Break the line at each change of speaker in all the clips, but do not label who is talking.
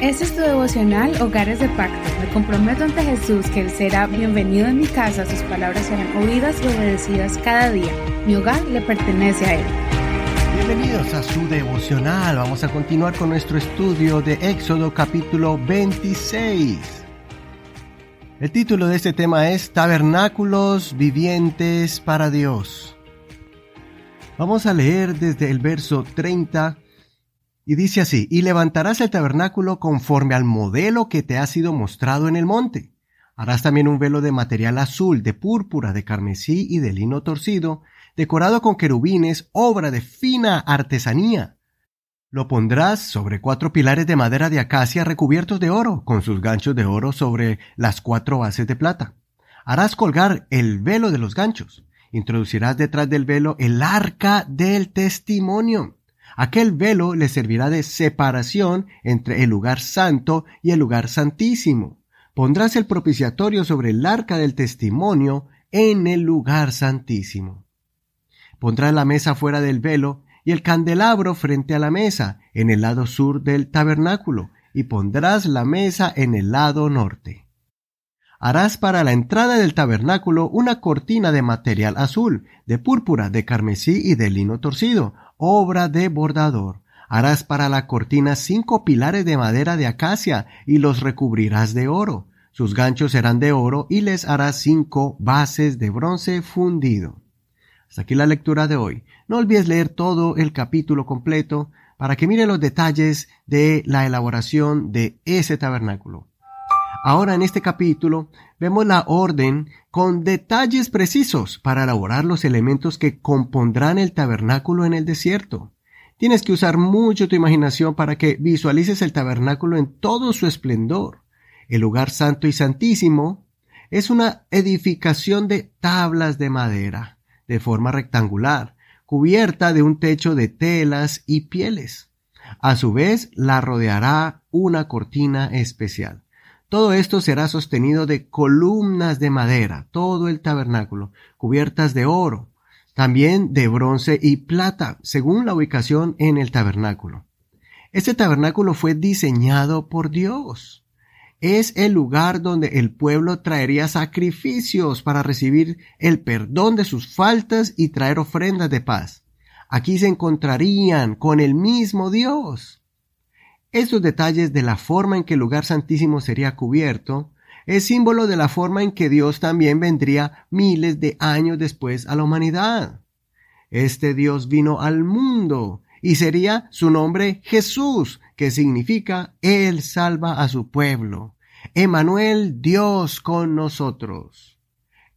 Este es tu devocional Hogares de Pacto. Me comprometo ante Jesús que Él será bienvenido en mi casa, sus palabras serán oídas y obedecidas cada día. Mi hogar le pertenece a Él.
Bienvenidos a su devocional. Vamos a continuar con nuestro estudio de Éxodo capítulo 26. El título de este tema es Tabernáculos vivientes para Dios. Vamos a leer desde el verso 30 y dice así, y levantarás el tabernáculo conforme al modelo que te ha sido mostrado en el monte. Harás también un velo de material azul, de púrpura, de carmesí y de lino torcido, decorado con querubines, obra de fina artesanía. Lo pondrás sobre cuatro pilares de madera de acacia recubiertos de oro, con sus ganchos de oro sobre las cuatro bases de plata. Harás colgar el velo de los ganchos. Introducirás detrás del velo el arca del testimonio Aquel velo le servirá de separación entre el lugar santo y el lugar santísimo. Pondrás el propiciatorio sobre el arca del testimonio en el lugar santísimo. Pondrás la mesa fuera del velo y el candelabro frente a la mesa en el lado sur del tabernáculo y pondrás la mesa en el lado norte. Harás para la entrada del tabernáculo una cortina de material azul, de púrpura, de carmesí y de lino torcido, obra de bordador. Harás para la cortina cinco pilares de madera de acacia y los recubrirás de oro. Sus ganchos serán de oro y les harás cinco bases de bronce fundido. Hasta aquí la lectura de hoy. No olvides leer todo el capítulo completo para que mire los detalles de la elaboración de ese tabernáculo. Ahora en este capítulo vemos la orden con detalles precisos para elaborar los elementos que compondrán el tabernáculo en el desierto. Tienes que usar mucho tu imaginación para que visualices el tabernáculo en todo su esplendor. El lugar santo y santísimo es una edificación de tablas de madera, de forma rectangular, cubierta de un techo de telas y pieles. A su vez, la rodeará una cortina especial. Todo esto será sostenido de columnas de madera, todo el tabernáculo, cubiertas de oro, también de bronce y plata, según la ubicación en el tabernáculo. Este tabernáculo fue diseñado por Dios. Es el lugar donde el pueblo traería sacrificios para recibir el perdón de sus faltas y traer ofrendas de paz. Aquí se encontrarían con el mismo Dios. Estos detalles de la forma en que el lugar santísimo sería cubierto es símbolo de la forma en que Dios también vendría miles de años después a la humanidad. Este Dios vino al mundo y sería su nombre Jesús, que significa Él salva a su pueblo. Emanuel, Dios con nosotros.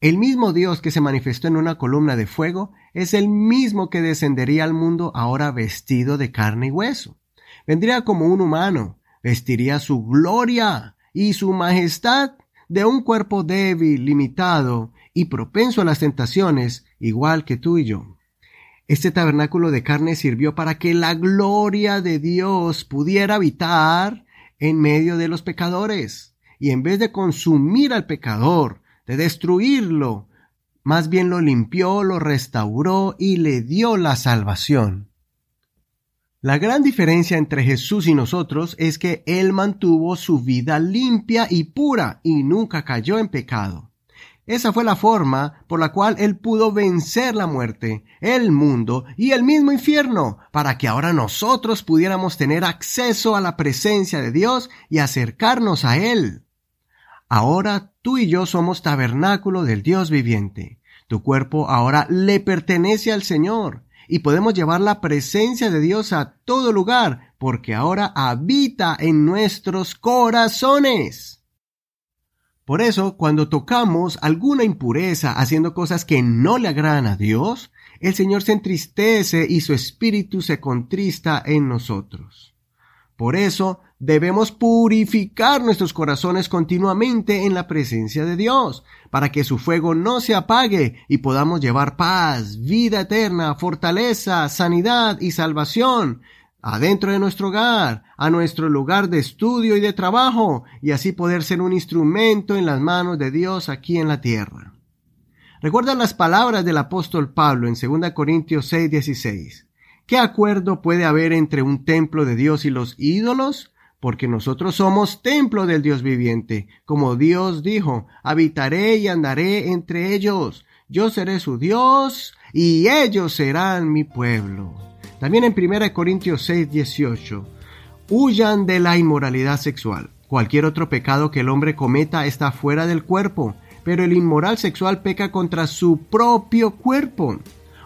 El mismo Dios que se manifestó en una columna de fuego es el mismo que descendería al mundo ahora vestido de carne y hueso. Vendría como un humano, vestiría su gloria y su majestad de un cuerpo débil, limitado y propenso a las tentaciones, igual que tú y yo. Este tabernáculo de carne sirvió para que la gloria de Dios pudiera habitar en medio de los pecadores, y en vez de consumir al pecador, de destruirlo, más bien lo limpió, lo restauró y le dio la salvación. La gran diferencia entre Jesús y nosotros es que Él mantuvo su vida limpia y pura y nunca cayó en pecado. Esa fue la forma por la cual Él pudo vencer la muerte, el mundo y el mismo infierno, para que ahora nosotros pudiéramos tener acceso a la presencia de Dios y acercarnos a Él. Ahora tú y yo somos tabernáculo del Dios viviente. Tu cuerpo ahora le pertenece al Señor y podemos llevar la presencia de Dios a todo lugar, porque ahora habita en nuestros corazones. Por eso, cuando tocamos alguna impureza haciendo cosas que no le agradan a Dios, el Señor se entristece y su espíritu se contrista en nosotros. Por eso debemos purificar nuestros corazones continuamente en la presencia de Dios, para que su fuego no se apague y podamos llevar paz, vida eterna, fortaleza, sanidad y salvación adentro de nuestro hogar, a nuestro lugar de estudio y de trabajo, y así poder ser un instrumento en las manos de Dios aquí en la tierra. Recuerda las palabras del apóstol Pablo en 2 Corintios 6, 16. ¿Qué acuerdo puede haber entre un templo de Dios y los ídolos? Porque nosotros somos templo del Dios viviente. Como Dios dijo, habitaré y andaré entre ellos. Yo seré su Dios y ellos serán mi pueblo. También en 1 Corintios 6, 18. Huyan de la inmoralidad sexual. Cualquier otro pecado que el hombre cometa está fuera del cuerpo, pero el inmoral sexual peca contra su propio cuerpo.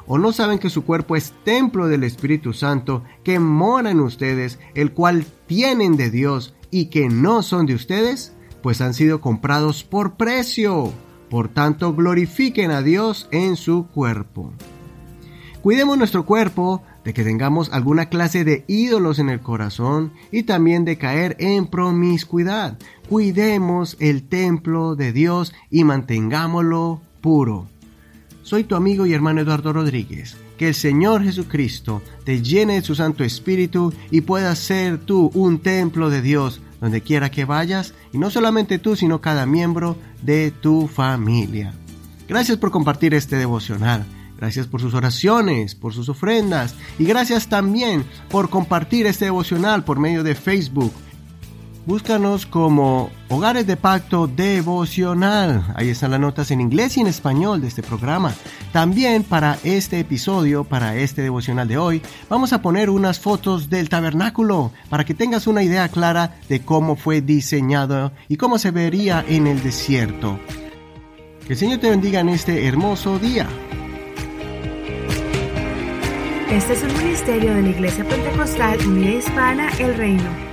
¿O no saben que su cuerpo es templo del Espíritu Santo que mora en ustedes, el cual tienen de Dios y que no son de ustedes? Pues han sido comprados por precio. Por tanto, glorifiquen a Dios en su cuerpo. Cuidemos nuestro cuerpo de que tengamos alguna clase de ídolos en el corazón y también de caer en promiscuidad. Cuidemos el templo de Dios y mantengámoslo puro. Soy tu amigo y hermano Eduardo Rodríguez. Que el Señor Jesucristo te llene de su Santo Espíritu y puedas ser tú un templo de Dios donde quiera que vayas, y no solamente tú, sino cada miembro de tu familia. Gracias por compartir este devocional. Gracias por sus oraciones, por sus ofrendas y gracias también por compartir este devocional por medio de Facebook Búscanos como Hogares de Pacto Devocional. Ahí están las notas en inglés y en español de este programa. También para este episodio, para este devocional de hoy, vamos a poner unas fotos del tabernáculo para que tengas una idea clara de cómo fue diseñado y cómo se vería en el desierto. Que el Señor te bendiga en este hermoso día.
Este es un ministerio de la Iglesia Pentecostal Unida Hispana El Reino.